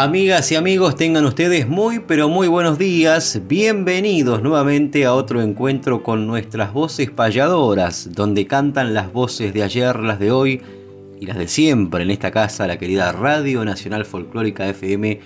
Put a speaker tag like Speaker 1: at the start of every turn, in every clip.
Speaker 1: Amigas y amigos, tengan ustedes muy pero muy buenos días. Bienvenidos nuevamente a otro encuentro con nuestras voces payadoras, donde cantan las voces de ayer, las de hoy y las de siempre en esta casa, la querida Radio Nacional Folclórica FM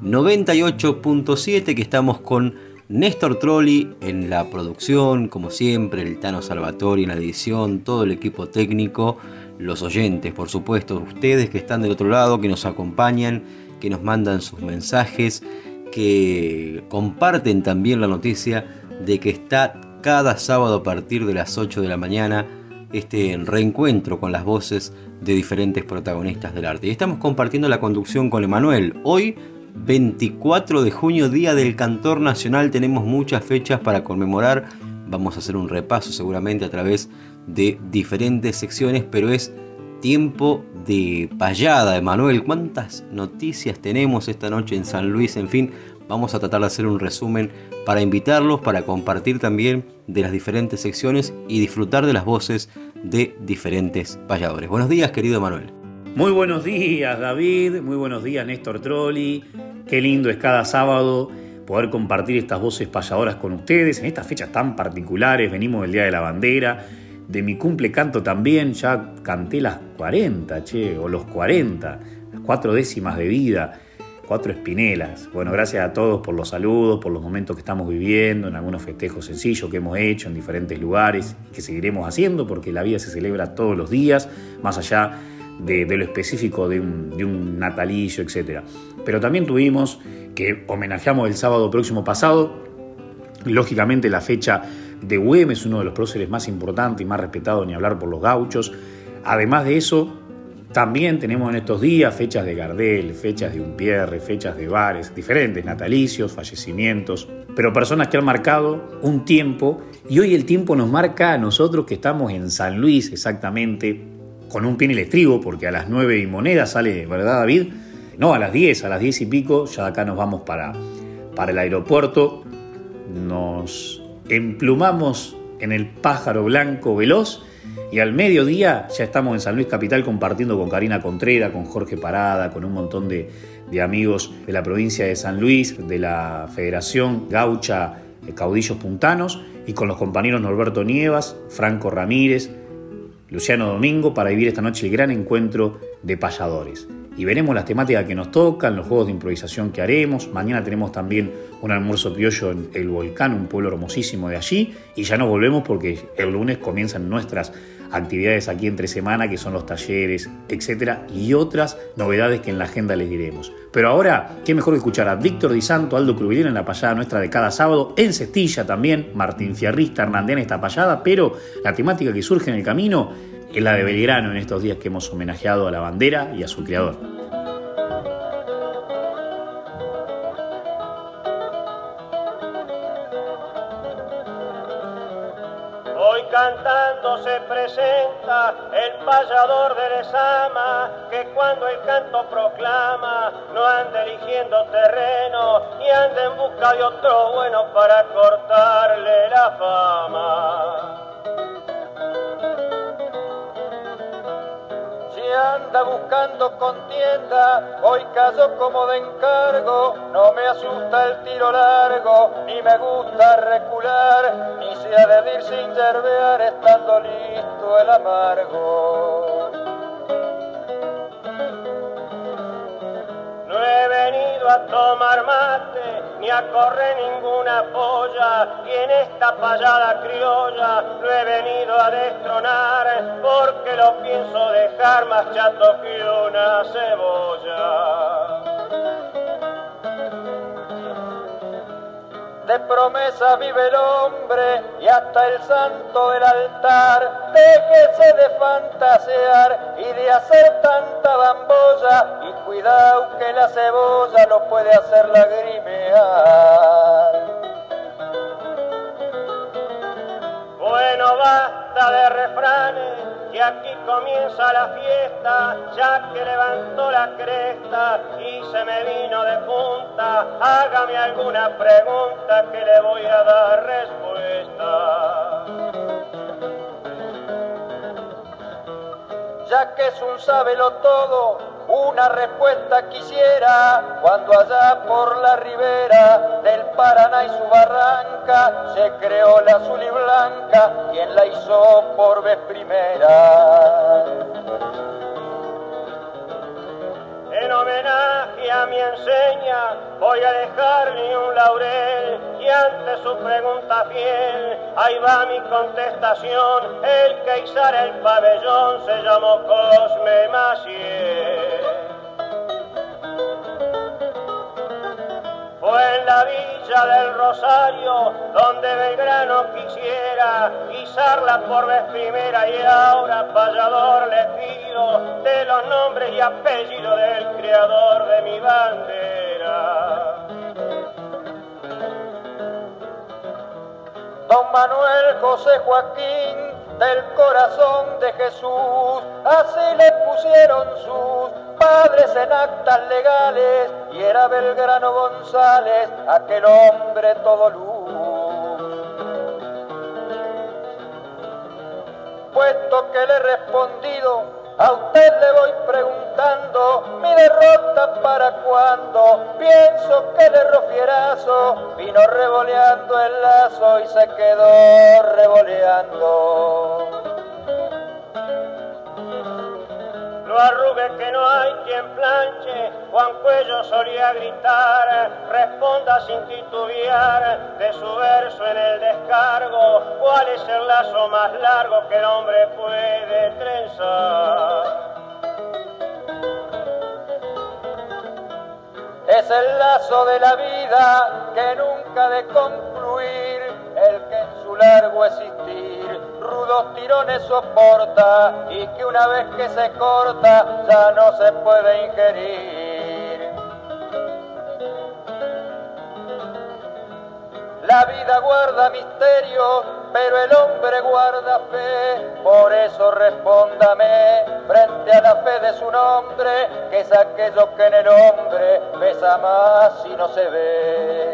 Speaker 1: 98.7, que estamos con Néstor Trolli en la producción, como siempre, el Tano Salvatori en la edición, todo el equipo técnico, los oyentes, por supuesto, ustedes que están del otro lado, que nos acompañan que nos mandan sus mensajes, que comparten también la noticia de que está cada sábado a partir de las 8 de la mañana este reencuentro con las voces de diferentes protagonistas del arte. Y estamos compartiendo la conducción con Emanuel. Hoy, 24 de junio, Día del Cantor Nacional, tenemos muchas fechas para conmemorar. Vamos a hacer un repaso seguramente a través de diferentes secciones, pero es tiempo de payada, Emanuel. ¿Cuántas noticias tenemos esta noche en San Luis? En fin, vamos a tratar de hacer un resumen para invitarlos, para compartir también de las diferentes secciones y disfrutar de las voces de diferentes payadores. Buenos días, querido Emanuel.
Speaker 2: Muy buenos días, David. Muy buenos días, Néstor Trolli. Qué lindo es cada sábado poder compartir estas voces payadoras con ustedes en estas fechas tan particulares. Venimos del Día de la Bandera de mi cumple canto también, ya canté las 40, che, o los 40, las cuatro décimas de vida, cuatro espinelas. Bueno, gracias a todos por los saludos, por los momentos que estamos viviendo, en algunos festejos sencillos que hemos hecho en diferentes lugares y que seguiremos haciendo porque la vida se celebra todos los días, más allá de, lo específico de un, de un natalicio, etc. Pero también tuvimos que homenajeamos el sábado próximo pasado, lógicamente la fecha de Güemes, es uno de los próceres más importantes y más respetados, ni hablar por los gauchos. Además de eso, también tenemos en estos días fechas de Gardel, fechas de Umpierre, fechas de bares, diferentes natalicios, fallecimientos, pero personas que han marcado un tiempo y hoy el tiempo nos marca a nosotros que estamos en San Luis exactamente, con un pie en el estribo, porque a las 9 y moneda sale, ¿verdad David? No, a las 10, a las 10 y pico, ya acá nos vamos para, para el aeropuerto, nos emplumamos en el pájaro blanco veloz y al mediodía ya estamos en San Luis Capital compartiendo con Karina Contrera, con Jorge Parada, con un montón de, amigos de la provincia de San Luis, de la Federación Gaucha Caudillos Puntanos y con los compañeros Norberto Nievas, Franco Ramírez, Luciano Domingo para vivir esta noche el gran encuentro de payadores y veremos las temáticas que nos tocan, los juegos de improvisación que haremos. Mañana tenemos también un almuerzo criollo en El Volcán, un pueblo hermosísimo de allí, y ya nos volvemos porque el lunes comienzan nuestras actividades aquí entre semana, que son los talleres, etcétera, y otras novedades que en la agenda les diremos. Pero ahora, qué mejor que escuchar a Víctor Di Santo, Aldo Crubilín en la payada nuestra de cada sábado, en Cestilla también, Martín Fierrista, Hernandén esta payada, pero la temática que surge en el camino es la de Belgrano en estos días que hemos homenajeado a la bandera y a su creador.
Speaker 3: Hoy cantando se presenta el payador de Lezama, que cuando el canto proclama no anda eligiendo terreno y anda en busca de otro bueno para cortarle la fama. Anda buscando contienda, hoy caso como de encargo, no me asusta el tiro largo, ni me gusta recular, ni se ha de ir sin yerbear estando listo el amargo. Venido a tomar mate, ni a correr ninguna polla, y en esta payada criolla lo he venido a destronar, porque lo pienso dejar más chato que una cebolla. De promesa vive el hombre y hasta el santo del altar. Déjese de fantasear y de hacer tanta bambolla y cuidado que la cebolla lo puede hacer lagrimear. Bueno, basta de refranes, que aquí comienza la fiesta, ya que levantó la cresta y se me vino de punta. Hágame alguna pregunta que le voy a dar respuesta. Ya que es un sábelo todo, una respuesta quisiera cuando allá por la ribera del Paraná y su barranca se creó la azul y blanca, quien la hizo por vez primera. En homenaje a mi enseña voy a dejarle un laurel y ante su pregunta fiel, ahí va mi contestación, el que izara el pabellón se llamó Cosme Maciel. Fue en la villa del Rosario donde Belgrano quisiera izarla por vez primera y ahora payador le pido de los nombres y apellidos del creador de mi bandera. Don Manuel José Joaquín del corazón de Jesús, así le pusieron sus padres en actas legales, y era Belgrano González, aquel hombre todo luz. Puesto que le he respondido, a usted le voy preguntando, mi derrota para cuando pienso que le rofierazo vino revoleando el lazo y se quedó revoleando. Lo arrugue que no hay quien planche, Juan Cuello solía gritar, responda sin titubear de su verso en el descargo, ¿cuál es el lazo más largo que el hombre puede trenzar? Es el lazo de la vida que nunca de rudos tirones soporta y que una vez que se corta ya no se puede ingerir. La vida guarda misterios, pero el hombre guarda fe. Por eso respóndame frente a la fe de su nombre, que es aquello que en el hombre pesa más y no se ve.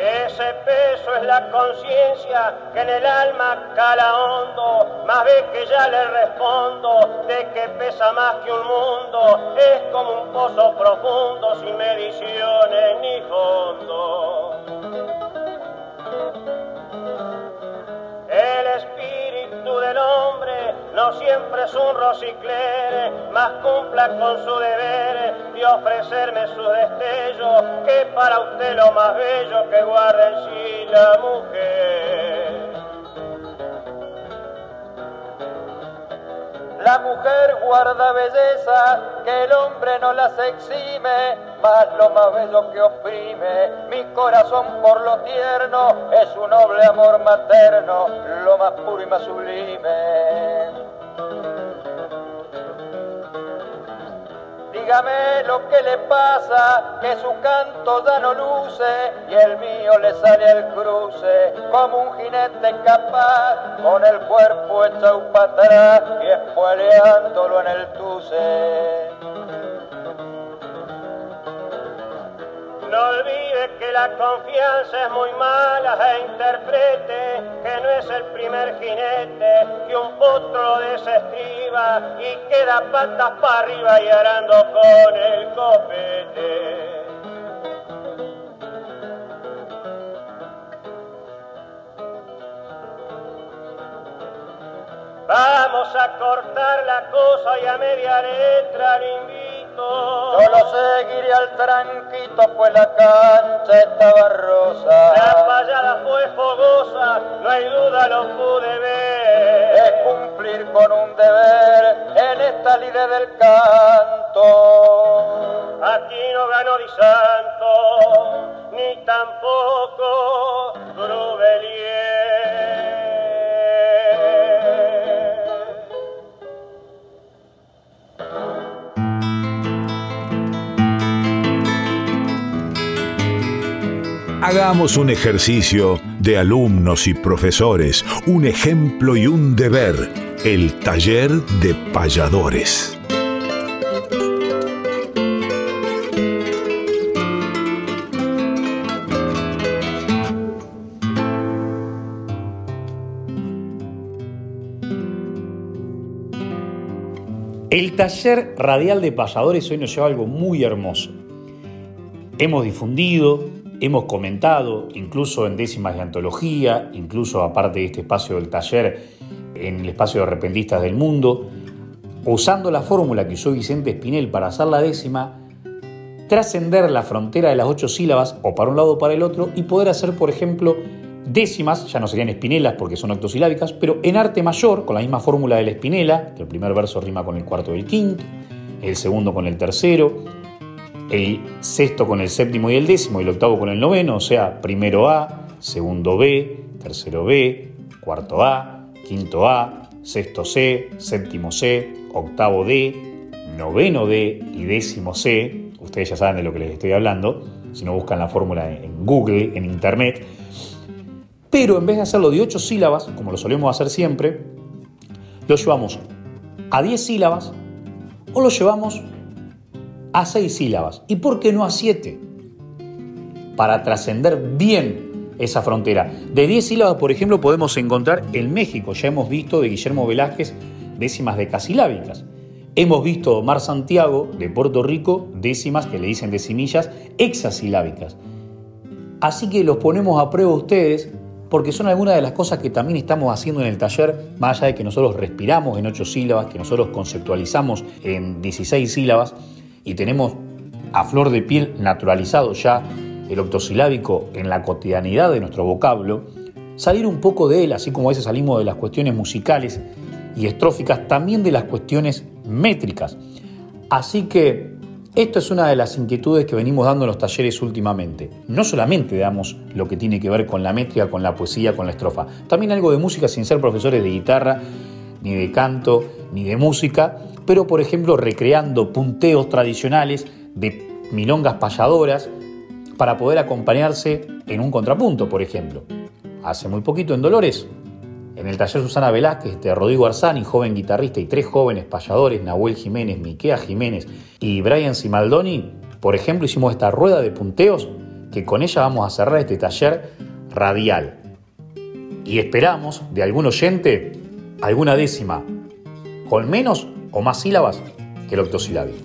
Speaker 3: Ese peso es la conciencia que en el alma cala hondo, más ve que ya le respondo de que pesa más que un mundo, es como un pozo profundo sin mediciones ni fondo. No siempre es un rociclere, más cumpla con su deber de ofrecerme su destello, que para usted lo más bello que guarda en sí la mujer. La mujer guarda belleza que el hombre no las exime, más lo más bello que oprime. Mi corazón por lo tierno es un noble amor materno, lo más puro y más sublime. Dígame lo que le pasa, que su canto ya no luce y el mío le sale al cruce como un jinete capaz con el cuerpo para atrás y espoleándolo en el tuce. Olvide que la confianza es muy mala e interprete que no es el primer jinete que un potro desestriba y queda patas para arriba y arando con el copete. Vamos a cortar la cosa y a media letra.
Speaker 4: Yo lo seguiré al tranquito, pues la cancha estaba rosa.
Speaker 3: La payada fue fogosa, no hay duda lo pude ver.
Speaker 4: Es cumplir con un deber en esta lide del canto.
Speaker 3: Aquí no ganó Di Santo, ni tampoco Grubelier.
Speaker 5: Hagamos un ejercicio de alumnos y profesores, un ejemplo y un deber, el taller de payadores.
Speaker 2: El taller radial de payadores hoy nos lleva algo muy hermoso. Hemos difundido, Hemos comentado, incluso en décimas de antología, incluso aparte de este espacio del taller, en el espacio de repentistas del mundo, usando la fórmula que usó Vicente Espinel para hacer la décima, trascender la frontera de las ocho sílabas o para un lado o para el otro y poder hacer, por ejemplo, décimas, ya no serían espinelas porque son octosilábicas, pero en arte mayor, con la misma fórmula de la espinela, que el primer verso rima con el cuarto del quinto, el segundo con el tercero, el sexto con el séptimo y el décimo y el octavo con el noveno, o sea, primero A, segundo B, tercero B, cuarto A, quinto A, sexto C, séptimo C, octavo D, noveno D y décimo C. Ustedes ya saben de lo que les estoy hablando, si no buscan la fórmula en Google, en Internet. Pero en vez de hacerlo de ocho sílabas, como lo solemos hacer siempre, lo llevamos a 10 sílabas o lo llevamos a seis sílabas. ¿Y por qué no a siete? Para trascender bien esa frontera. De diez sílabas, por ejemplo, podemos encontrar en México, ya hemos visto de Guillermo Velázquez décimas decasilábicas. Hemos visto Omar Santiago de Puerto Rico décimas que le dicen decimillas hexasilábicas. Así que los ponemos a prueba ustedes porque son algunas de las cosas que también estamos haciendo en el taller, más allá de que nosotros respiramos en ocho sílabas, que nosotros conceptualizamos en 16 sílabas, y tenemos a flor de piel naturalizado ya el octosilábico en la cotidianidad de nuestro vocablo, salir un poco de él, así como a veces salimos de las cuestiones musicales y estróficas, también de las cuestiones métricas. Así que esto es una de las inquietudes que venimos dando en los talleres últimamente. No solamente damos lo que tiene que ver con la métrica, con la poesía, con la estrofa, también algo de música sin ser profesores de guitarra, ni de canto, ni de música, pero por ejemplo recreando punteos tradicionales de milongas payadoras para poder acompañarse en un contrapunto, por ejemplo. Hace muy poquito en Dolores, en el taller Susana Velázquez de Rodrigo Arzani, joven guitarrista, y tres jóvenes payadores, Nahuel Jiménez, Miquea Jiménez y Brian Simaldoni, por ejemplo, hicimos esta rueda de punteos que con ella vamos a cerrar este taller radial. Y esperamos de algún oyente alguna décima con menos o más sílabas que el octosilábico.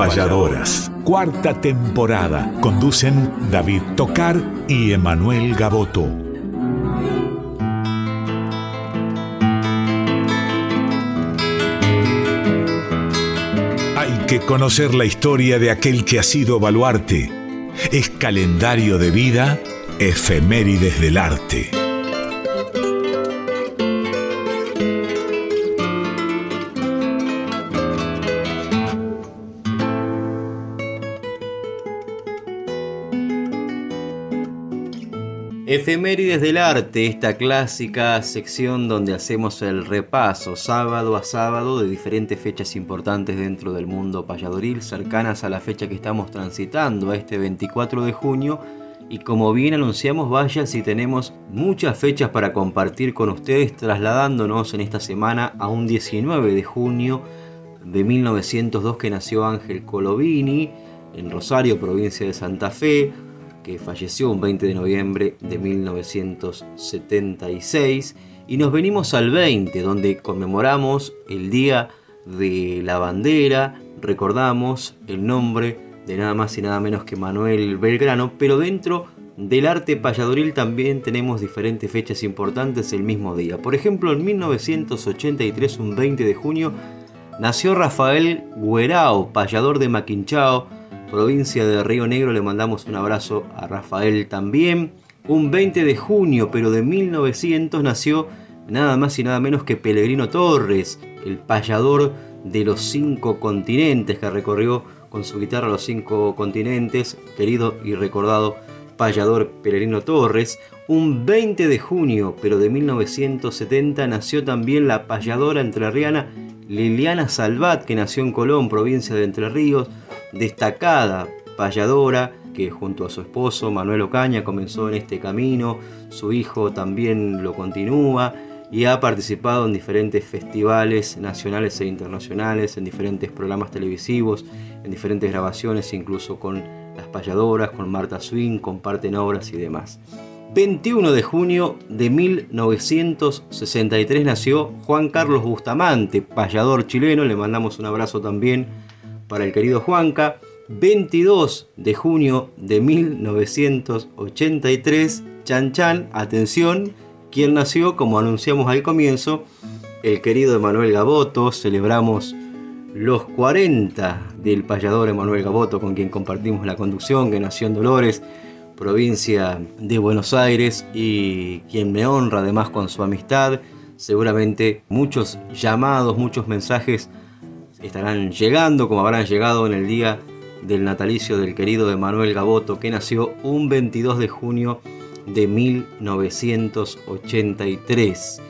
Speaker 5: Payadoras. Cuarta temporada. Conducen David Tocar y Emanuel Gaboto. Hay que conocer la historia de aquel que ha sido baluarte. Es calendario de vida, efemérides del arte.
Speaker 1: Efemérides del arte, esta clásica sección donde hacemos el repaso sábado a sábado de diferentes fechas importantes dentro del mundo payadoril, cercanas a la fecha que estamos transitando, a este 24 de junio. Y como bien anunciamos, vaya si tenemos muchas fechas para compartir con ustedes, trasladándonos en esta semana a un 19 de junio de 1902 que nació Ángel Colovini en Rosario, provincia de Santa Fe que falleció un 20 de noviembre de 1976. Y nos venimos al 20, donde conmemoramos el Día de la Bandera, recordamos el nombre de nada más y nada menos que Manuel Belgrano, pero dentro del arte payadoril también tenemos diferentes fechas importantes el mismo día. Por ejemplo, en 1983, un 20 de junio, nació Rafael Guerao, payador de Maquinchao, provincia de Río Negro. Le mandamos un abrazo a Rafael también. Un 20 de junio, pero de 1900, nació nada más y nada menos que Pellegrino Torres, el payador de los cinco continentes que recorrió con su guitarra los cinco continentes, querido y recordado payador Pellegrino Torres. Un 20 de junio, pero de 1970, nació también la payadora entrerriana Liliana Salvat, que nació en Colón, provincia de Entre Ríos, destacada payadora que junto a su esposo Manuel Ocaña comenzó en este camino, su hijo también lo continúa y ha participado en diferentes festivales nacionales e internacionales, en diferentes programas televisivos, en diferentes grabaciones, incluso con las payadoras, con Marta Swing, comparten obras y demás. 21 de junio de 1963 nació Juan Carlos Bustamante, payador chileno, le mandamos un abrazo también para el querido Juanca. 22 de junio de 1983, Chan Chan, atención, quien nació, como anunciamos al comienzo, el querido Emanuel Gaboto, celebramos los 40 del payador Emanuel Gaboto, con quien compartimos la conducción, que nació en Dolores, provincia de Buenos Aires, y quien me honra además con su amistad. Seguramente muchos llamados, muchos mensajes estarán llegando, como habrán llegado en el día del natalicio del querido Emanuel Gaboto, que nació un 22 de junio de 1983.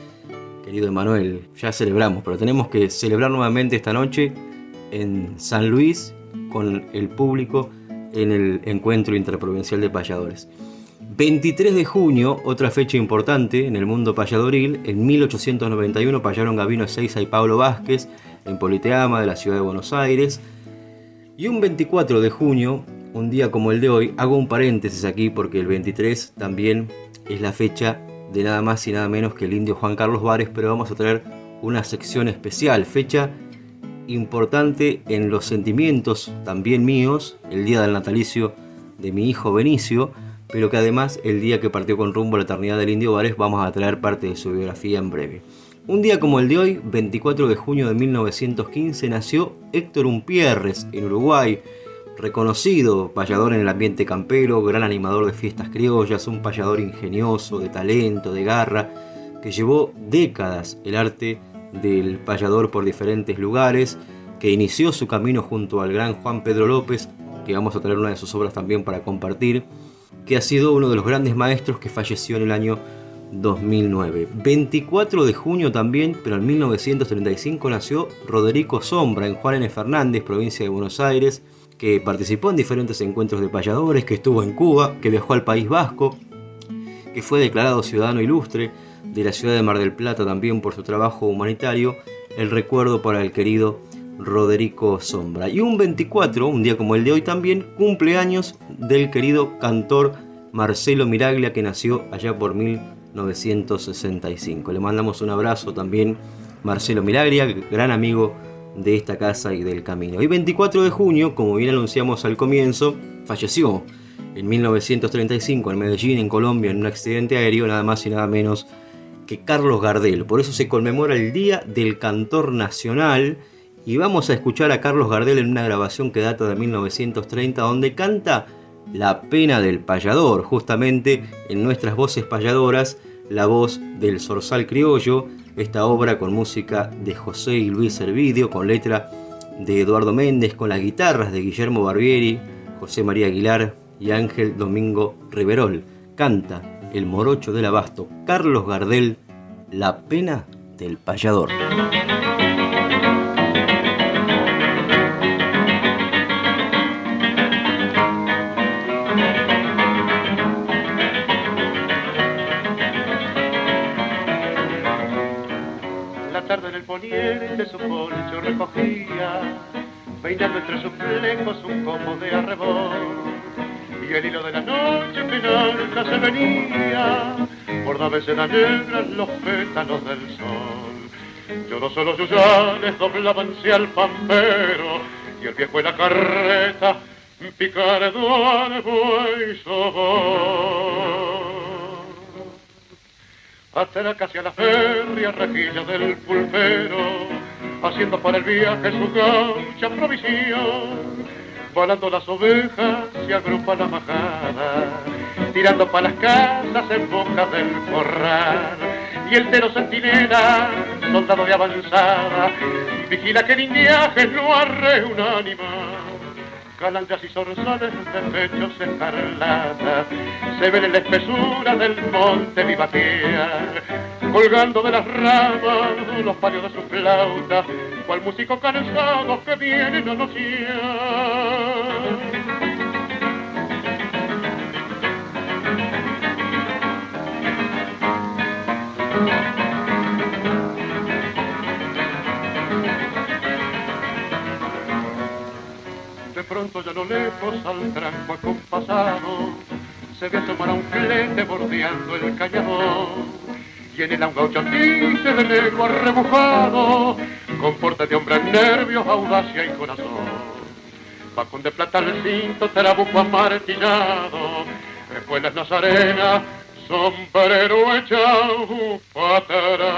Speaker 1: Querido Emanuel, ya celebramos, pero tenemos que celebrar nuevamente esta noche en San Luis con el público en el encuentro interprovincial de payadores. 23 de junio, otra fecha importante en el mundo payadoril, en 1891 payaron Gavino Ezeiza y Pablo Vázquez en Politeama de la ciudad de Buenos Aires. Y un 24 de junio, un día como el de hoy, hago un paréntesis aquí porque el 23 también es la fecha de nada más y nada menos que el indio Juan Carlos Vares, pero vamos a traer una sección especial, fecha importante en los sentimientos también míos, el día del natalicio de mi hijo Benicio, pero que además el día que partió con rumbo a la eternidad del indio Vares vamos a traer parte de su biografía en breve. Un día como el de hoy, 24 de junio de 1915, nació Héctor Umpierres en Uruguay, reconocido payador en el ambiente campero, gran animador de fiestas criollas, un payador ingenioso, de talento, de garra, que llevó décadas el arte del payador por diferentes lugares, que inició su camino junto al gran Juan Pedro López, que vamos a traer una de sus obras también para compartir, que ha sido uno de los grandes maestros que falleció en el año 2009. 24 de junio también, pero en 1935 nació Roderico Sombra en N. Fernández, provincia de Buenos Aires, que participó en diferentes encuentros de payadores, que estuvo en Cuba, que viajó al País Vasco, que fue declarado ciudadano ilustre de la ciudad de Mar del Plata también por su trabajo humanitario, el recuerdo para el querido Roderico Sombra. Y un 24, un día como el de hoy también, cumpleaños del querido cantor Marcelo Miraglia, que nació allá por mil 1965. Le mandamos un abrazo también Marcelo Milagria, gran amigo de esta casa y del camino. Y 24 de junio, como bien anunciamos al comienzo, falleció en 1935 en Medellín, en Colombia, en un accidente aéreo, nada más y nada menos que Carlos Gardel. Por eso se conmemora el Día del Cantor Nacional. Y vamos a escuchar a Carlos Gardel en una grabación que data de 1930, donde canta La pena del payador, justamente en nuestras voces payadoras, la voz del Zorzal Criollo, esta obra con música de José y Luis Servidio, con letra de Eduardo Méndez, con las guitarras de Guillermo Barbieri, José María Aguilar y Ángel Domingo Riverol. Canta el morocho del abasto Carlos Gardel, La pena del payador.
Speaker 6: Su poncho recogía, peinando entre sus flecos un copo de arrebol. Y el hilo de la noche penalta se venía, por de seda negras los pétalos del sol. Yo no solo yuyales doblabanse al pampero, y el viejo en la carreta picardo al buey sobor hasta casi a la feria rejilla del pulpero, haciendo para el viaje su gaucha provisión. Volando las ovejas se agrupa la majada, tirando para las casas en boca del corral. Y el tero centinela, soldado de avanzada, vigila que el indiaje no arre un ánima calandrias y zorzales de pechos escarlata, se ven en la espesura del monte vivaquear, colgando de las ramas los palios de su flauta, cual músico cansado que viene a anunciar. pronto ya lo lejos al tranco acompasado se ve asomar a un flete bordeando el cañador y en el un gaucho de lengua rebujado de hombre nervios, audacia y corazón con de plata el cinto, trabuco amartillado espuelas nazarenas, sombrero echado patará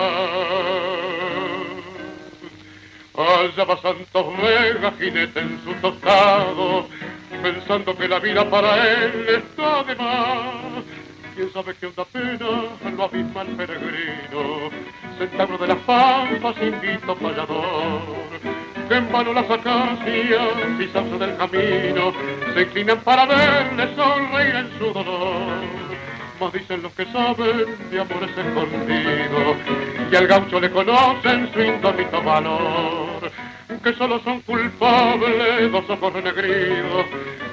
Speaker 6: Allá va Santos Vega, jinete en su tostado, pensando que la vida para él está de más. Quién sabe qué onda pena lo abisma el peregrino, centavro de las pampas, invito payador. Que en vano las acacias, pisanzo del camino, se inclinan para verle sonreír en su dolor. Dicen los que saben de amores escondidos, y al gaucho le conocen su indómito valor, que solo son culpables dos ojos renegridos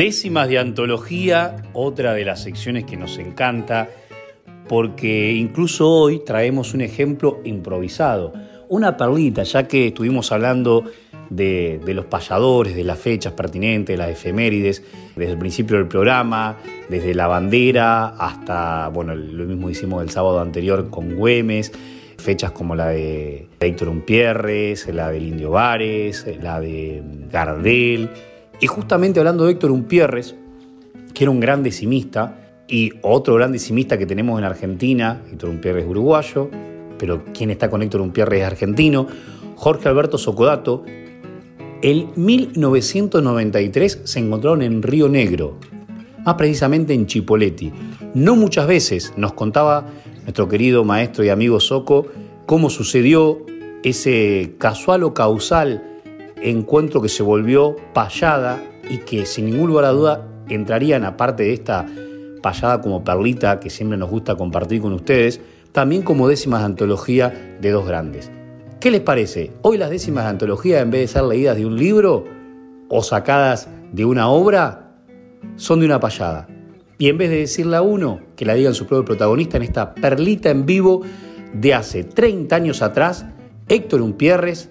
Speaker 2: Décimas de antología, otra de las secciones que nos encanta, porque incluso hoy traemos un ejemplo improvisado una perlita, ya que estuvimos hablando de, los payadores, de las fechas pertinentes, de las efemérides, desde el principio del programa, desde la bandera hasta, bueno, lo mismo hicimos el sábado anterior con Güemes, fechas como la de Héctor Umpierres, la del Indio Vares, la de Gardel. Y justamente hablando de Héctor Umpierres, que era un gran decimista, y otro gran decimista que tenemos en Argentina, Héctor Umpierres uruguayo, pero quien está con Héctor Umpierre es argentino, Jorge Alberto Socodato, en 1993 se encontraron en Río Negro, más precisamente en Chipoleti. No muchas veces nos contaba nuestro querido maestro y amigo Soco cómo sucedió ese casual o causal encuentro que se volvió payada y que sin ningún lugar a duda entrarían, aparte de esta payada como perlita que siempre nos gusta compartir con ustedes, también como décimas de antología de dos grandes. ¿Qué les parece? Hoy las décimas de antología, en vez de ser leídas de un libro o sacadas de una obra, son de una payada. Y en vez de decirle a uno, que la digan su propio protagonista en esta perlita en vivo de hace 30 años atrás, Héctor Umpierres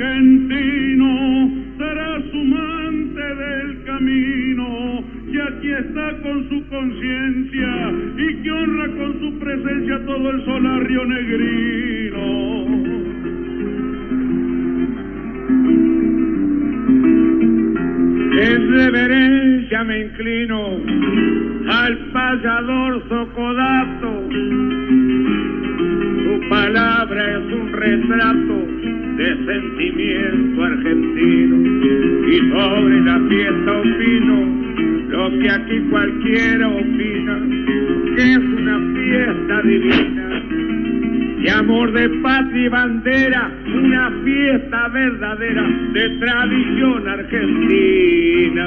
Speaker 7: argentino, será su mante del camino, y aquí está con su conciencia, y que honra con su presencia todo el solario negrino. En reverencia me inclino al payador Socodato palabra es un retrato de sentimiento argentino y sobre la fiesta opino lo que aquí cualquiera opina, que es una fiesta divina y amor de patria y bandera, una fiesta verdadera de tradición argentina.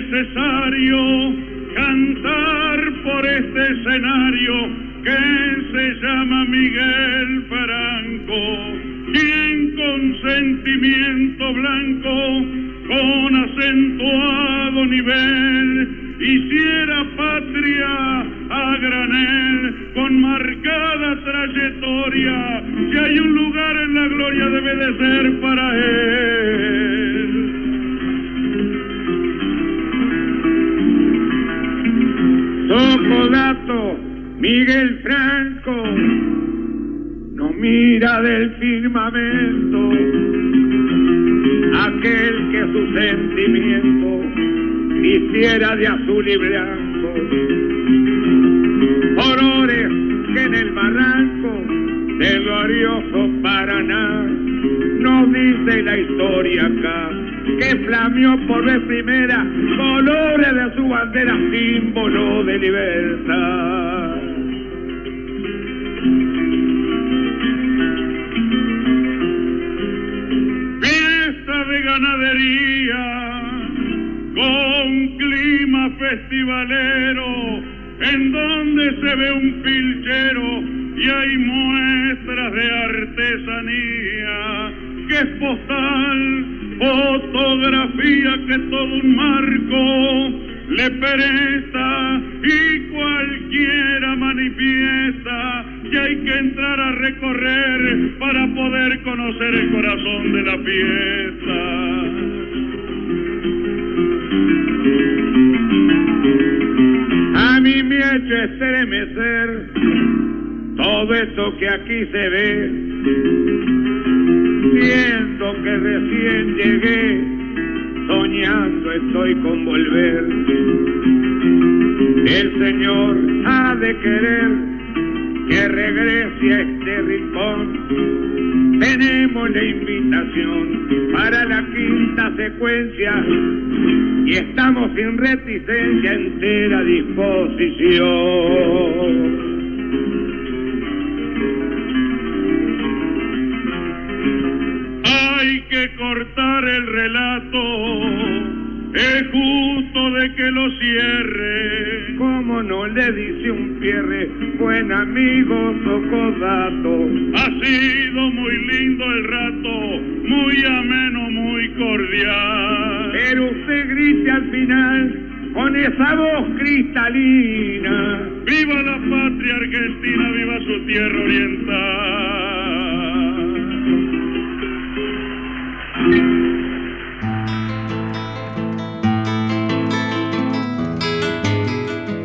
Speaker 7: Necesario cantar por este escenario que se llama Miguel Franco, quien con sentimiento blanco, con acentuado nivel, hiciera patria a granel con marcada trayectoria. Si hay un lugar en la gloria debe de ser para él. Miguel Franco, no mira del firmamento aquel que su sentimiento hiciera de azul y blanco. Horrores que en el barranco del glorioso Paraná nos dice la historia acá que flameó por vez primera colores de bandera, símbolo de libertad. Que hay que entrar a recorrer para poder conocer el corazón de la fiesta. A mí me ha hecho estremecer todo esto que aquí se ve Siento que recién llegué, soñando estoy con volver. El Señor ha de querer que regrese a este rincón. Tenemos la invitación para la quinta secuencia y estamos sin reticencia, entera disposición. que cortar el relato, es justo de que lo cierre. Como no le dice un cierre, buen amigo Socodato. Ha sido muy lindo el rato, muy ameno, muy cordial. Pero usted grite al final con esa voz cristalina. ¡Viva la patria argentina! ¡Viva su tierra oriental!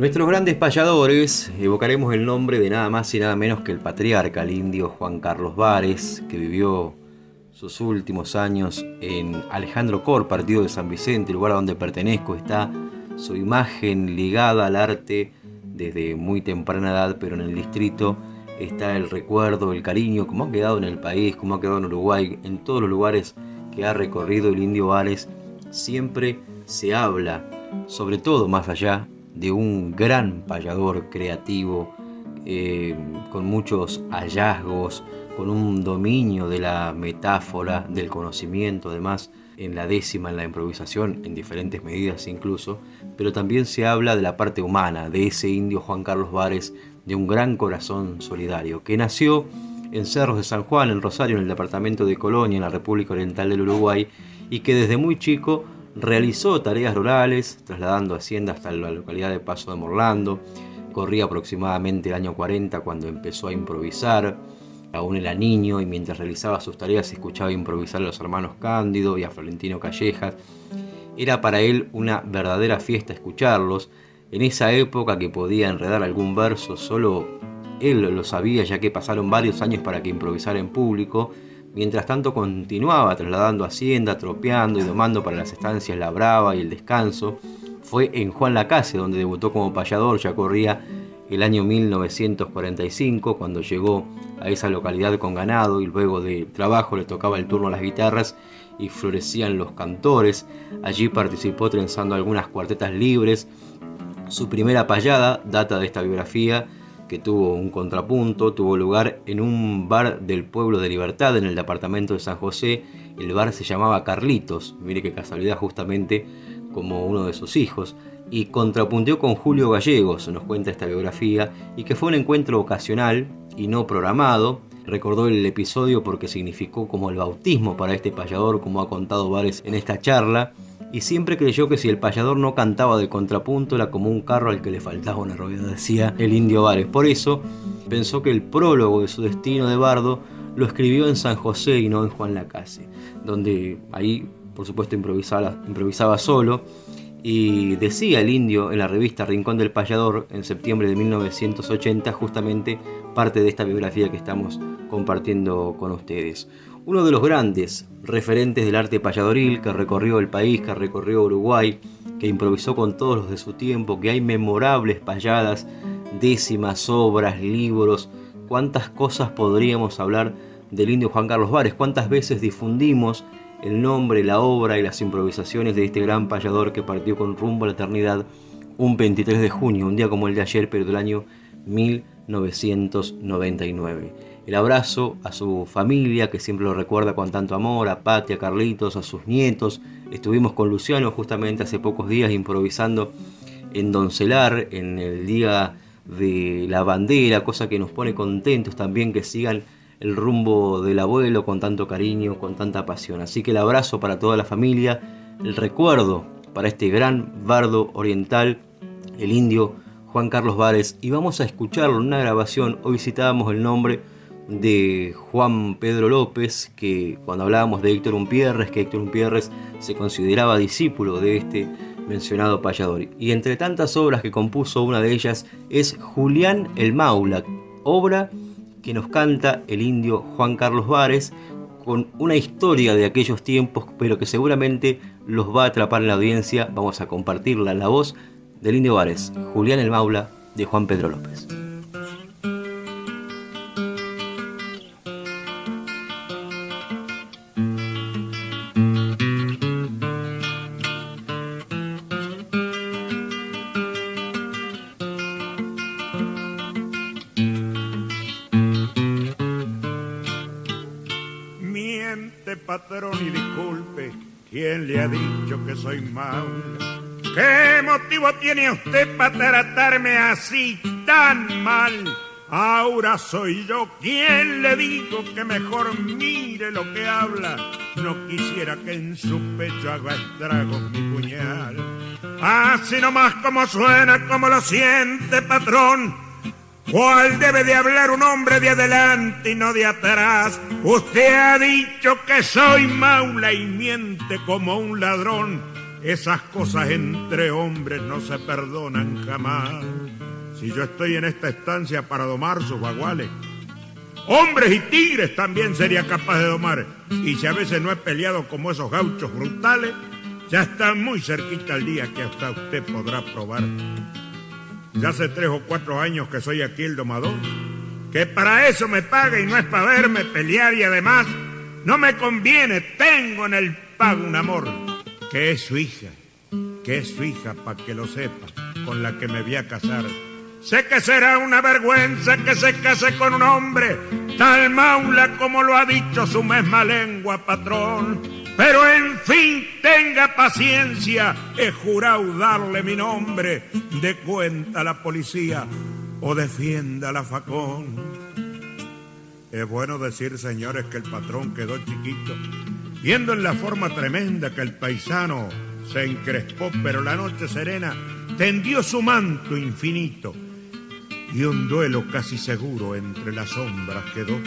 Speaker 1: Nuestros grandes payadores, evocaremos el nombre de nada más y nada menos que el patriarca, el indio Juan Carlos Vares, que vivió sus últimos años en Alejandro Cor, partido de San Vicente, lugar a donde pertenezco, está su imagen ligada al arte desde muy temprana edad, pero en el distrito está el recuerdo, el cariño, como ha quedado en el país, como ha quedado en Uruguay, en todos los lugares que ha recorrido el indio Vares, siempre se habla, sobre todo más allá de un gran payador creativo, eh, con muchos hallazgos, con un dominio de la metáfora, del conocimiento, además en la décima, en la improvisación, en diferentes medidas incluso, pero también se habla de la parte humana, de ese indio Juan Carlos Vares, de un gran corazón solidario, que nació en Cerros de San Juan, en Rosario, en el departamento de Colonia, en la República Oriental del Uruguay, y que desde muy chico Realizó tareas rurales, trasladando Hacienda hasta la localidad de Paso de Morlando. Corría aproximadamente el año 40 cuando empezó a improvisar. Aún era niño y mientras realizaba sus tareas escuchaba improvisar a los hermanos Cándido y a Florentino Callejas. Era para él una verdadera fiesta escucharlos. En esa época que podía enredar algún verso, solo él lo sabía ya que pasaron varios años para que improvisara en público Mientras tanto continuaba trasladando hacienda, tropeando y domando para las estancias La Brava y el Descanso. Fue en Juan Lacase donde debutó como payador, ya corría el año 1945 cuando llegó a esa localidad con ganado y luego de trabajo le tocaba el turno a las guitarras y florecían los cantores. Allí participó trenzando algunas cuartetas libres. Su primera payada data de esta biografía que tuvo un contrapunto, tuvo lugar en un bar del pueblo de Libertad en el departamento de San José. El bar se llamaba Carlitos, mire qué casualidad justamente como uno de sus hijos, y contrapunteó con Julio Gallegos, nos cuenta esta biografía, y que fue un encuentro ocasional y no programado. Recordó el episodio porque significó como el bautismo para este payador, como ha contado Vares en esta charla, y siempre creyó que si el payador no cantaba de contrapunto era como un carro al que le faltaba una rueda, decía el indio Vares. Por eso pensó que el prólogo de su destino de bardo lo escribió en San José y no en Juan Lacase, donde ahí por supuesto improvisaba, improvisaba solo y decía el indio en la revista Rincón del Payador en septiembre de 1980 justamente parte de esta biografía que estamos compartiendo con ustedes uno de los grandes referentes del arte payadoril que recorrió el país, que recorrió Uruguay, que improvisó con todos los de su tiempo, que hay memorables payadas, décimas, obras, libros, cuántas cosas podríamos hablar del indio Juan Carlos Vares, cuántas veces difundimos el nombre, la obra y las improvisaciones de este gran payador que partió con rumbo a la eternidad un 23 de junio, un día como el de ayer, pero del año 1999 el abrazo a su familia, que siempre lo recuerda con tanto amor, a Pati, a Carlitos, a sus nietos. Estuvimos con Luciano justamente hace pocos días improvisando en Doncelar, en el día de la bandera, cosa que nos pone contentos también que sigan el rumbo del abuelo con tanto cariño, con tanta pasión. Así que el abrazo para toda la familia, el recuerdo para este gran bardo oriental, el indio Juan Carlos Vares, y vamos a escucharlo en una grabación. Hoy citábamos el nombre de Juan Pedro López, que cuando hablábamos de Héctor Umpierres, que Héctor Umpierres se consideraba discípulo de este mencionado payador. Y entre tantas obras que compuso, una de ellas es Julián el Maula, obra que nos canta el indio Juan Carlos Vares, con una historia de aquellos tiempos, pero que seguramente los va a atrapar en la audiencia. Vamos a compartirla en la voz del indio Vares, Julián el Maula, de Juan Pedro López.
Speaker 8: Maula. ¿Qué motivo tiene usted para tratarme así tan mal? Ahora soy yo quien le digo que mejor mire lo que habla. No quisiera que en su pecho haga estragos mi puñal. Así nomás como suena, como lo siente, patrón. ¿Cuál debe de hablar un hombre de adelante y no de atrás? Usted ha dicho que soy maula y miente como un ladrón. Esas cosas entre hombres no se perdonan jamás si yo estoy en esta estancia para domar sus baguales. Hombres y tigres también sería capaz de domar. Y si a veces no he peleado como esos gauchos brutales, ya está muy cerquita el día que hasta usted podrá probar. Ya hace tres o cuatro años que soy aquí el domador, que para eso me paga y no es para verme pelear y además no me conviene, tengo en el pago un amor, que es su hija, que es su hija, para que lo sepa, con la que me voy a casar Sé que será una vergüenza que se case con un hombre tal maula como lo ha dicho su misma lengua, patrón. Pero en fin, tenga paciencia, he jurado darle mi nombre, de cuenta la policía o defienda la facón. Es bueno decir, señores, que el patrón quedó chiquito, viendo en la forma tremenda que el paisano se encrespó, pero la noche serena tendió su manto infinito y un duelo casi seguro entre las sombras quedó.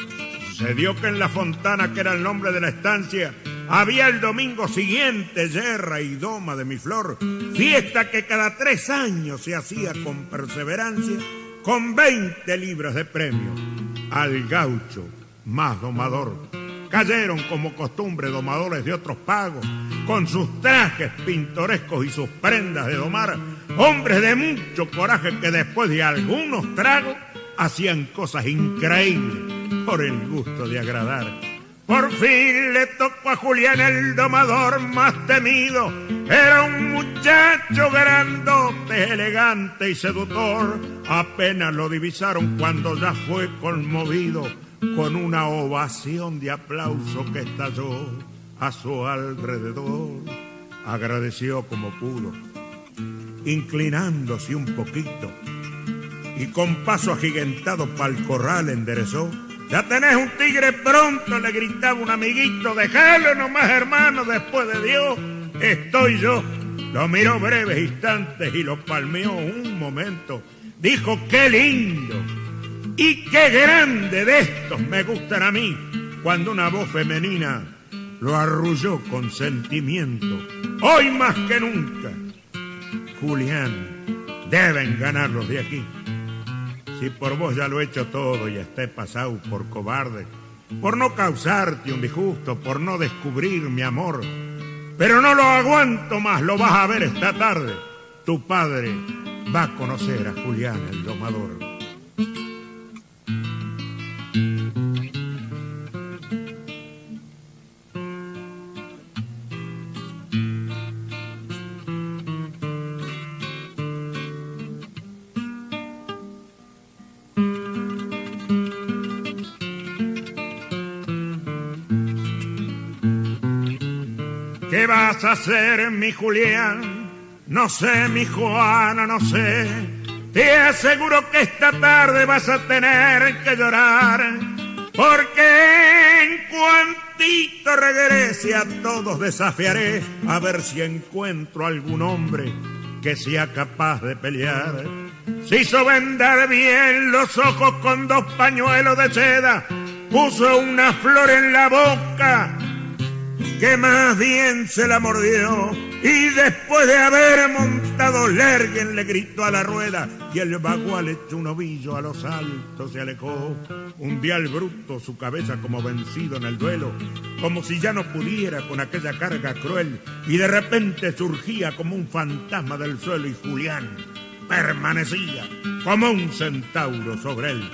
Speaker 8: Se dio que en la fontana, que era el nombre de la estancia, había el domingo siguiente yerra y doma de mi flor, fiesta que cada tres años se hacía con perseverancia, con 20 libras de premio al gaucho más domador. Cayeron como costumbre domadores de otros pagos, con sus trajes pintorescos y sus prendas de domar, hombres de mucho coraje que después de algunos tragos hacían cosas increíbles por el gusto de agradar. Por fin le tocó a Julián el domador más temido. Era un muchacho grandote, elegante y seductor. Apenas lo divisaron cuando ya fue conmovido con una ovación de aplauso que estalló a su alrededor. Agradeció como pudo inclinándose un poquito, y con paso agigantado pa'l corral enderezó. Ya tenés un tigre pronto, le gritaba un amiguito, déjalo nomás hermano, después de Dios, estoy yo. Lo miró breves instantes y lo palmeó un momento. Dijo, qué lindo y qué grande de estos me gustan a mí, cuando una voz femenina lo arrulló con sentimiento. Hoy más que nunca Julián, deben ganar los de aquí. Si por vos ya lo he hecho todo y esté pasado por cobarde, por no causarte un disgusto, por no descubrir mi amor, pero no lo aguanto más, lo vas a ver esta tarde. Tu padre va a conocer a Julián el domador. Vas a hacer, mi Julián? No sé, mi Juana, no sé. Te aseguro que esta tarde vas a tener que llorar, porque en cuantito regrese a todos desafiaré a ver si encuentro algún hombre que sea capaz de pelear. Se hizo vendar bien los ojos con dos pañuelos de seda, puso una flor en la boca que más bien se la mordió y después de haber montado Lergen le gritó a la rueda y el bagual echó un ovillo a los altos se alejó. Un al bruto su cabeza como vencido en el duelo, como si ya no pudiera con aquella carga cruel y de repente surgía como un fantasma del suelo y Julián permanecía como un centauro sobre él.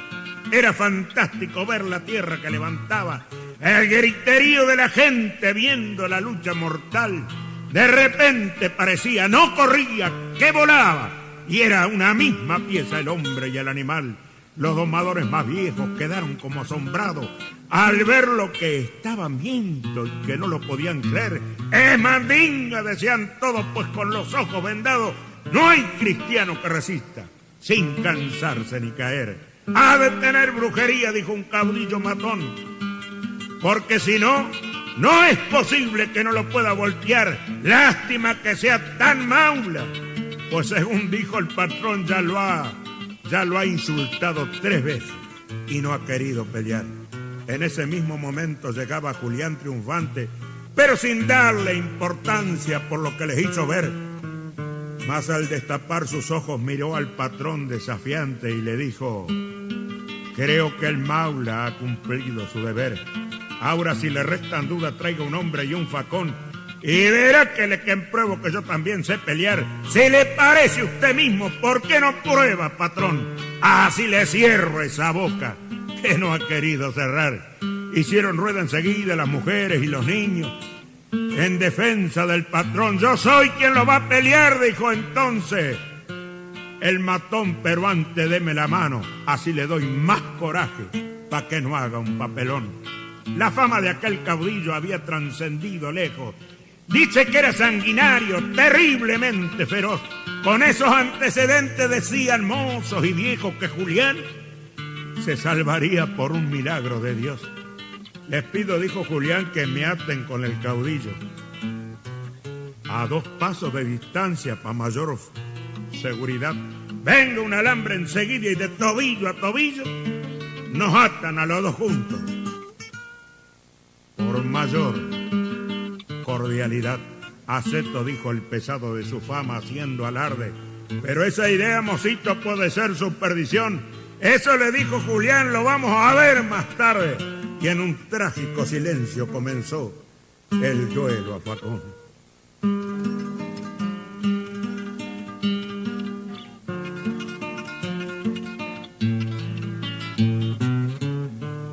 Speaker 8: Era fantástico ver la tierra que levantaba el griterío de la gente viendo la lucha mortal. De repente parecía, no corría, que volaba. Y era una misma pieza el hombre y el animal. Los domadores más viejos quedaron como asombrados al ver lo que estaban viendo y que no lo podían creer. Es mandinga, decían todos, pues con los ojos vendados no hay cristiano que resista sin cansarse ni caer. Ha de tener brujería, dijo un caudillo matón. Porque si no, no es posible que no lo pueda voltear. Lástima que sea tan maula. Pues según dijo el patrón, ya lo ha, ya lo ha insultado tres veces y no ha querido pelear. En ese mismo momento llegaba Julián triunfante, pero sin darle importancia por lo que les hizo ver. Mas al destapar sus ojos miró al patrón desafiante y le dijo, creo que el maula ha cumplido su deber. Ahora si le restan dudas traiga un hombre y un facón y verá que le compruebo que yo también sé pelear. Si le parece usted mismo, ¿por qué no prueba, patrón? Así le cierro esa boca que no ha querido cerrar. Hicieron rueda enseguida las mujeres y los niños. En defensa del patrón, yo soy quien lo va a pelear, dijo entonces. El matón, pero antes deme la mano, así le doy más coraje para que no haga un papelón. La fama de aquel caudillo había trascendido lejos Dice que era sanguinario, terriblemente feroz. Con esos antecedentes decían mozos y viejos que Julián se salvaría por un milagro de Dios. Les pido, dijo Julián, que me aten con el caudillo. A dos pasos de distancia para mayor seguridad. Venga un alambre enseguida y de tobillo a tobillo nos atan a los dos juntos. Por mayor cordialidad. Acepto, dijo el pesado de su fama haciendo alarde. Pero esa idea, mocito, puede ser su perdición. Eso le dijo Julián, lo vamos a ver más tarde. Y en un trágico silencio comenzó el duelo a Facón.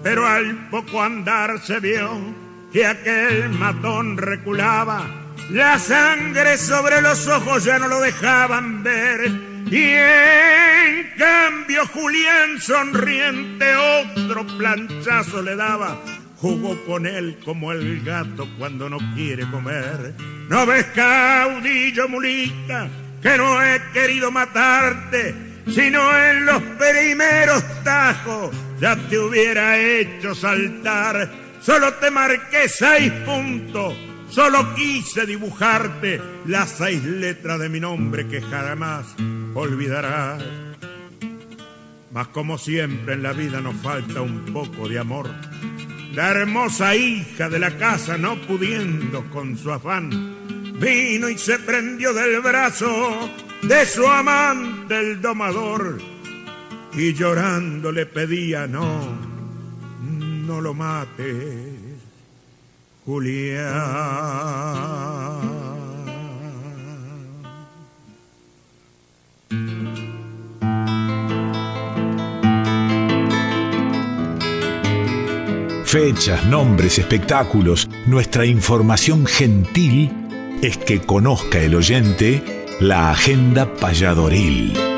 Speaker 8: Pero al poco andar se vio que aquel matón reculaba. La sangre sobre los ojos ya no lo dejaban ver. Y en cambio Julián sonriente otro planchazo le daba. Jugó con él como el gato cuando no quiere comer. ¿No ves, caudillo mulita, que no he querido matarte? Sino en los primeros tajos ya te hubiera hecho saltar Solo te marqué seis puntos. Solo quise dibujarte las seis letras de mi nombre que jamás olvidarás. Mas como siempre en la vida nos falta un poco de amor. La hermosa hija de la casa no pudiendo con su afán, vino y se prendió del brazo de su amante el domador y llorando le pedía no no lo mates, Julián.
Speaker 5: Fechas, nombres, espectáculos, nuestra información gentil es que conozca el oyente la agenda payadoril.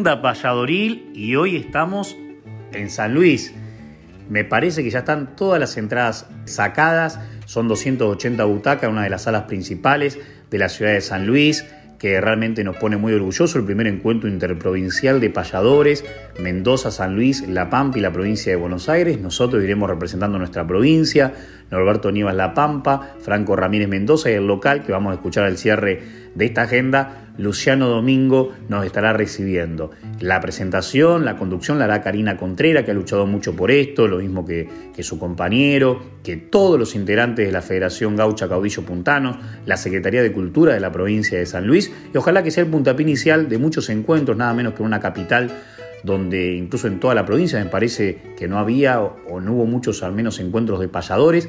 Speaker 2: Agenda Valladoril y hoy estamos en San Luis. Me parece que ya están todas las entradas sacadas, son 280 butacas, una de las salas principales de la ciudad de San Luis que realmente nos pone muy orgulloso, el primer encuentro interprovincial de payadores, Mendoza, San Luis, La Pampa y la provincia de Buenos Aires. Nosotros iremos representando nuestra provincia, Norberto Nivas La Pampa, Franco Ramírez Mendoza y el local que vamos a escuchar al cierre de esta agenda, Luciano Domingo nos estará recibiendo. La presentación, la conducción la hará Karina Contrera, que ha luchado mucho por esto, lo mismo que, su compañero, que todos los integrantes de la Federación Gaucha Caudillo Puntanos, la Secretaría de Cultura de la provincia de San Luis, y ojalá que sea el puntapié inicial de muchos encuentros, nada menos que una capital donde incluso en toda la provincia me parece que no había o no hubo muchos al menos encuentros de payadores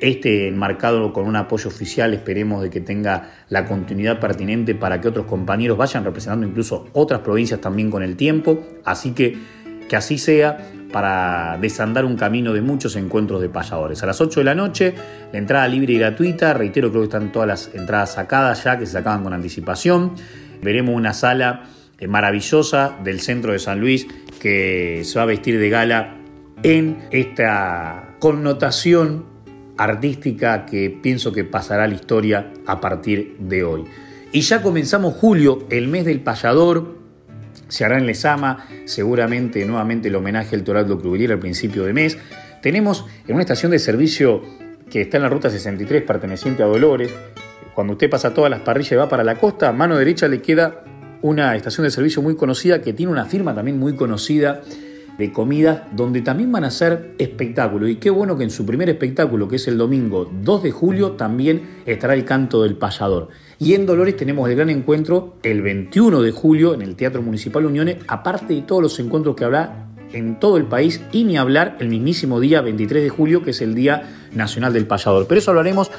Speaker 2: este enmarcado con un apoyo oficial, esperemos de que tenga la continuidad pertinente para que otros compañeros vayan representando incluso otras provincias también con el tiempo. Así que que así sea para desandar un camino de muchos encuentros de payadores. A las 8 de la noche, la entrada libre y gratuita, reitero, creo que están todas las entradas sacadas ya, que se sacaban con anticipación. Veremos una sala maravillosa del centro de San Luis que se va a vestir de gala en esta connotación artística que pienso que pasará a la historia a partir de hoy. Y ya comenzamos julio, el mes del payador, se hará en Lesama, seguramente nuevamente el homenaje al Toraldo Crubilier al principio de mes. Tenemos en una estación de servicio que está en la ruta 63 perteneciente a Dolores, cuando usted pasa todas las parrillas y va para la costa, a mano derecha le queda una estación de servicio muy conocida que tiene una firma también muy conocida de comida donde también van a hacer espectáculos. Y qué bueno que en su primer espectáculo, que es el domingo 2 de julio, también estará el canto del payador. Y en Dolores tenemos el gran encuentro el 21 de julio en el Teatro Municipal Uniones, aparte de todos los encuentros que habrá en todo el país y ni hablar el mismísimo día 23 de julio, que es el Día Nacional del Payador. Pero eso hablaremos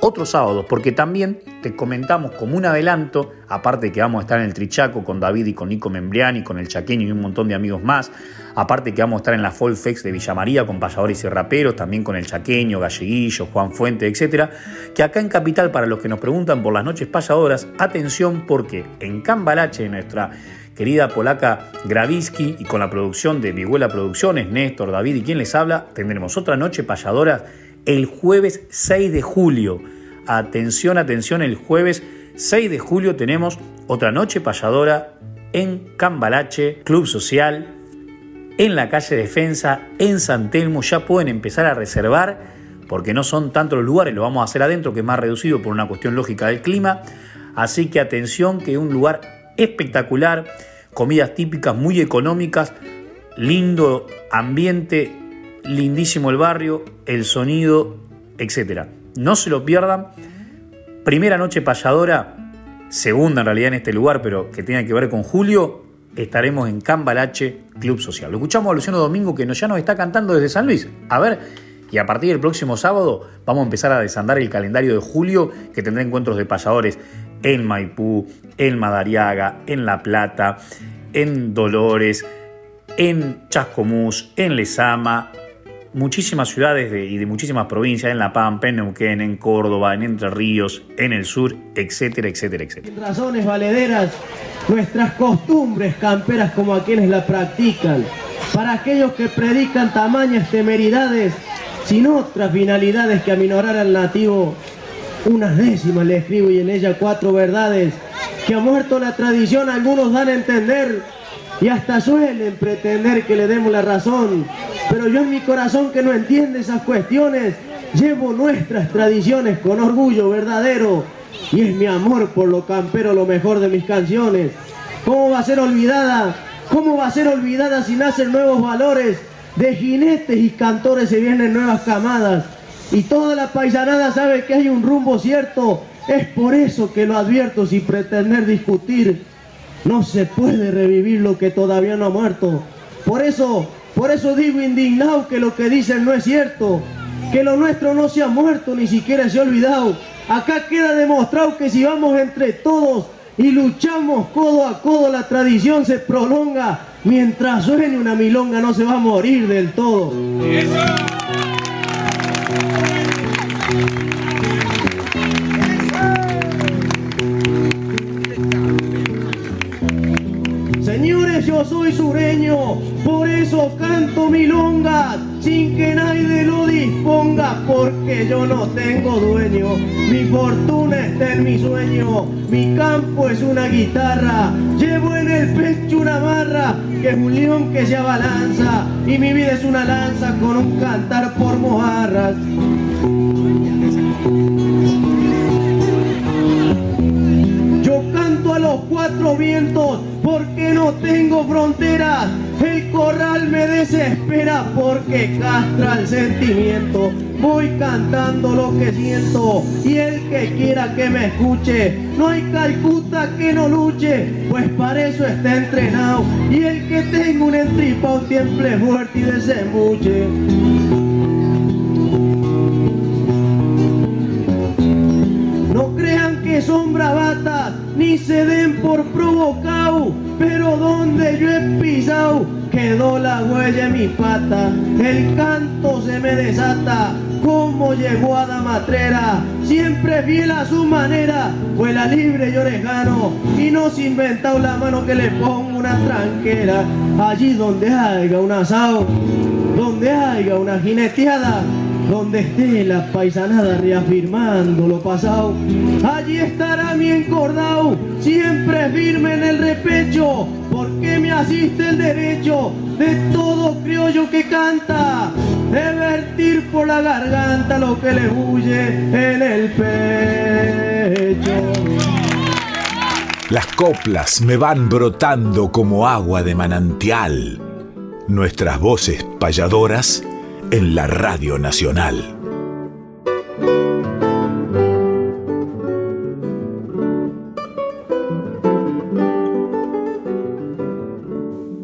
Speaker 2: otros sábados, porque también te comentamos como un adelanto, aparte que vamos a estar en el Trichaco con David y con Nico Membriani, con el Chaqueño y un montón de amigos más, aparte que vamos a estar en la Folfex de Villa María con payadores y raperos, también con el Chaqueño, Galleguillo, Juan Fuente, etcétera, que acá en Capital, para los que nos preguntan por las noches payadoras, atención porque en Cambalache, nuestra querida polaca Gravisky y con la producción de Viguela Producciones, Néstor, David y quien les habla, tendremos otra noche payadora el jueves 6 de julio. Atención, atención, el jueves 6 de julio tenemos otra noche payadora en Cambalache, Club Social, en la calle Defensa, en San Telmo. Ya pueden empezar a reservar porque no son tantos los lugares, lo vamos a hacer adentro, que es más reducido por una cuestión lógica del clima. Así que atención, que es un lugar espectacular, comidas típicas muy económicas, lindo ambiente, lindísimo el barrio, el sonido, etc. No se lo pierdan. Primera noche payadora, segunda en realidad en este lugar, pero que tiene que ver con Julio, estaremos en Cambalache Club Social. Lo escuchamos a Luciano Domingo que ya nos está cantando desde San Luis. A ver, y a partir del próximo sábado vamos a empezar a desandar el calendario de julio que tendrá encuentros de payadores en Maipú, en Madariaga, en La Plata, en Dolores, en Chascomús, en Lezama, muchísimas ciudades y de muchísimas provincias, en La Pampa, en Neuquén, en Córdoba, en Entre Ríos, en el sur, etcétera, etcétera, etcétera.
Speaker 9: Razones valederas, nuestras costumbres camperas como a quienes la practican, para aquellos que predican tamañas temeridades, sin otras finalidades que aminorar al nativo, unas décimas le escribo y en ella cuatro verdades, que ha muerto la tradición, algunos dan a entender, y hasta suelen pretender que le demos la razón. Pero yo en mi corazón que no entiende esas cuestiones, llevo nuestras tradiciones con orgullo verdadero y es mi amor por lo campero lo mejor de mis canciones. ¿Cómo va a ser olvidada? ¿Cómo va a ser olvidada si nacen nuevos valores? De jinetes y cantores se vienen nuevas camadas y toda la paisanada sabe que hay un rumbo cierto. Es por eso que lo advierto sin pretender discutir no se puede revivir lo que todavía no ha muerto. Por eso, por eso digo indignado que lo que dicen no es cierto. Que lo nuestro no se ha muerto, ni siquiera se ha olvidado. Acá queda demostrado que si vamos entre todos y luchamos codo a codo, la tradición se prolonga. Mientras suene una milonga no se va a morir del todo. Yo soy sureño, por eso canto milongas, sin que nadie lo disponga, porque yo no tengo dueño. Mi fortuna está en mi sueño, mi campo es una guitarra, llevo en el pecho una barra, que es un león que se abalanza, y mi vida es una lanza con un cantar por mojarras. Cuatro vientos porque no tengo fronteras. El corral me desespera porque castra el sentimiento. Voy cantando lo que siento y el que quiera que me escuche. No hay Calcuta que no luche, pues para eso está entrenado. Y el que tenga un entripao tiemple fuerte y desembuche. Que son bravatas ni se den por provocado, pero donde yo he pisado quedó la huella en mi pata, el canto se me desata cómo llegó a Damatrera, siempre fiel a su manera, fue la libre y orejano, y no se inventado la mano que le ponga una tranquera, allí donde haya un asado, donde haya una jineteada, donde esté la paisanada reafirmando lo pasado, allí estará mi encordado, siempre firme en el repecho, porque me asiste el derecho de todo criollo que canta, de vertir por la garganta lo que le huye en el pecho.
Speaker 5: Las coplas me van brotando como agua de manantial. Nuestras voces payadoras en la Radio Nacional.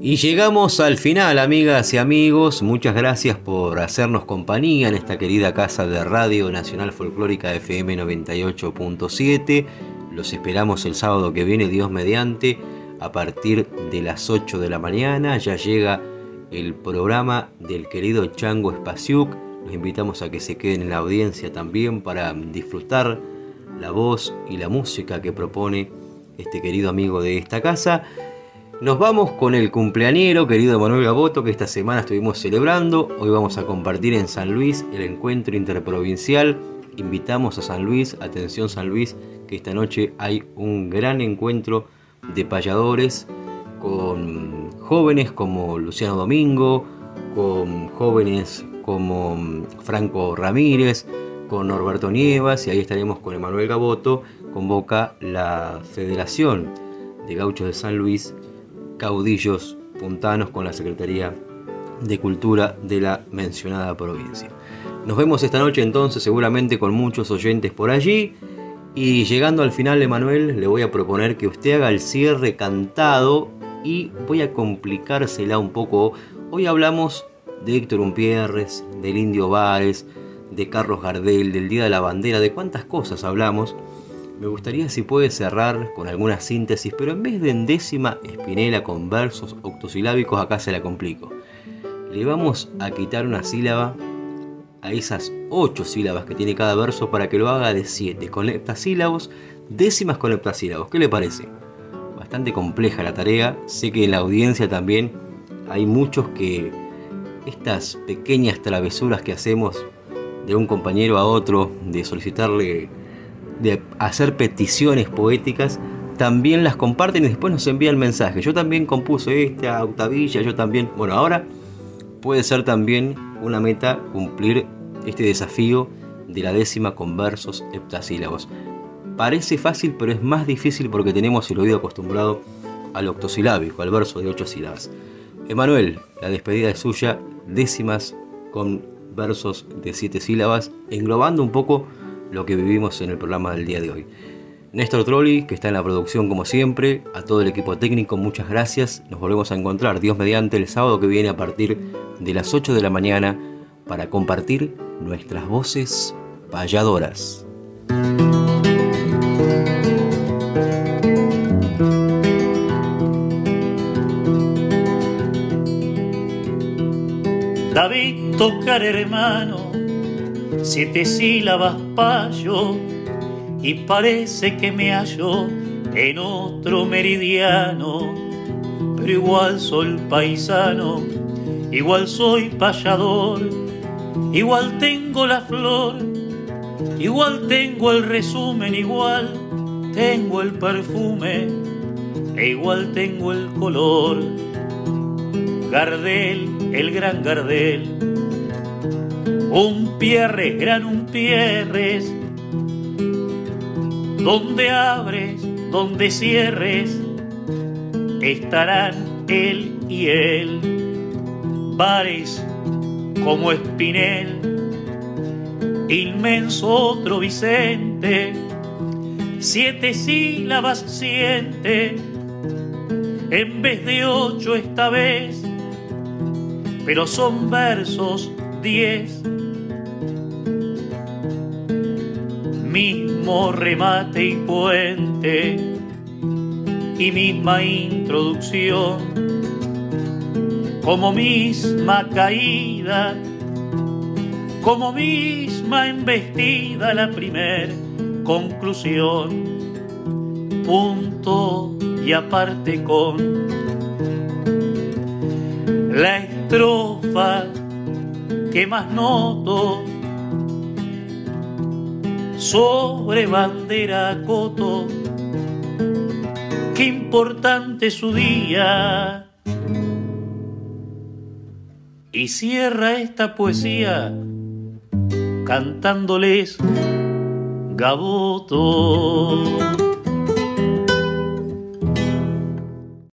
Speaker 1: Y llegamos al final, amigas y amigos. Muchas gracias por hacernos compañía en esta querida casa de Radio Nacional Folclórica FM 98.7. Los esperamos el sábado que viene, Dios mediante, a partir de las 8 de la mañana. Ya llega el programa del querido Chango Espaciuc. Los invitamos a que se queden en la audiencia también para disfrutar la voz y la música que propone este querido amigo de esta casa. Nos vamos con el cumpleañero, querido Manuel Gaboto, que esta semana estuvimos celebrando. Hoy vamos a compartir en San Luis el encuentro interprovincial. Invitamos a San Luis, atención San Luis, que esta noche hay un gran encuentro de payadores con jóvenes como Luciano Domingo, con jóvenes como Franco Ramírez, con Norberto Nievas y ahí estaremos con Emanuel Gaboto. Convoca la Federación de Gauchos de San Luis caudillos puntanos con la Secretaría de Cultura de la mencionada provincia. Nos vemos esta noche entonces seguramente con muchos oyentes por allí. Y llegando al final, Emanuel, le voy a proponer que usted haga el cierre cantado y voy a complicársela un poco. Hoy hablamos de Héctor Umpierres, del Indio Báez, de Carlos Gardel, del Día de la Bandera, de cuántas cosas hablamos. Me gustaría si puede cerrar con alguna síntesis, pero en vez de en décima espinela con versos octosilábicos, acá se la complico. Le vamos a quitar una sílaba a esas ocho sílabas que tiene cada verso para que lo haga de siete, con heptasílabos, décimas con heptasílabos. ¿Qué le parece? Bastante compleja la tarea. Sé que en la audiencia también hay muchos que estas pequeñas travesuras que hacemos de un compañero a otro, de solicitarle de hacer peticiones poéticas, también las comparten y después nos envían mensajes. Yo también compuse esta octavilla, yo también. Bueno, ahora puede ser también una meta cumplir este desafío de la décima con versos heptasílabos. Parece fácil, pero es más difícil porque tenemos el oído acostumbrado al octosilábico, al verso de ocho sílabas. Emanuel, la despedida es suya, décimas con versos de siete sílabas, englobando un poco lo que vivimos en el programa del día de hoy. Néstor Trolli, que está en la producción como siempre, a todo el equipo técnico, muchas gracias. Nos volvemos a encontrar, Dios mediante, el sábado que viene a partir de las 8 de la mañana para compartir nuestras voces payadoras.
Speaker 10: David tocar hermano siete sílabas payo y parece que me hallo en otro meridiano, pero igual soy paisano, igual soy payador, igual tengo la flor, igual tengo el resumen, igual tengo el perfume, e igual tengo el color. Gardel, el gran Gardel, un pierre, gran un pierres, donde abres, donde cierres, estarán él y él, bares como Espinel, inmenso otro Vicente, siete sílabas siente, en vez de ocho esta vez, pero son versos diez. Mismo remate y puente y misma introducción, como misma caída, como misma embestida la primer conclusión, punto y aparte con la estrofa que más noto sobre bandera coto, qué importante su día. Y cierra esta poesía cantándoles Gaboto.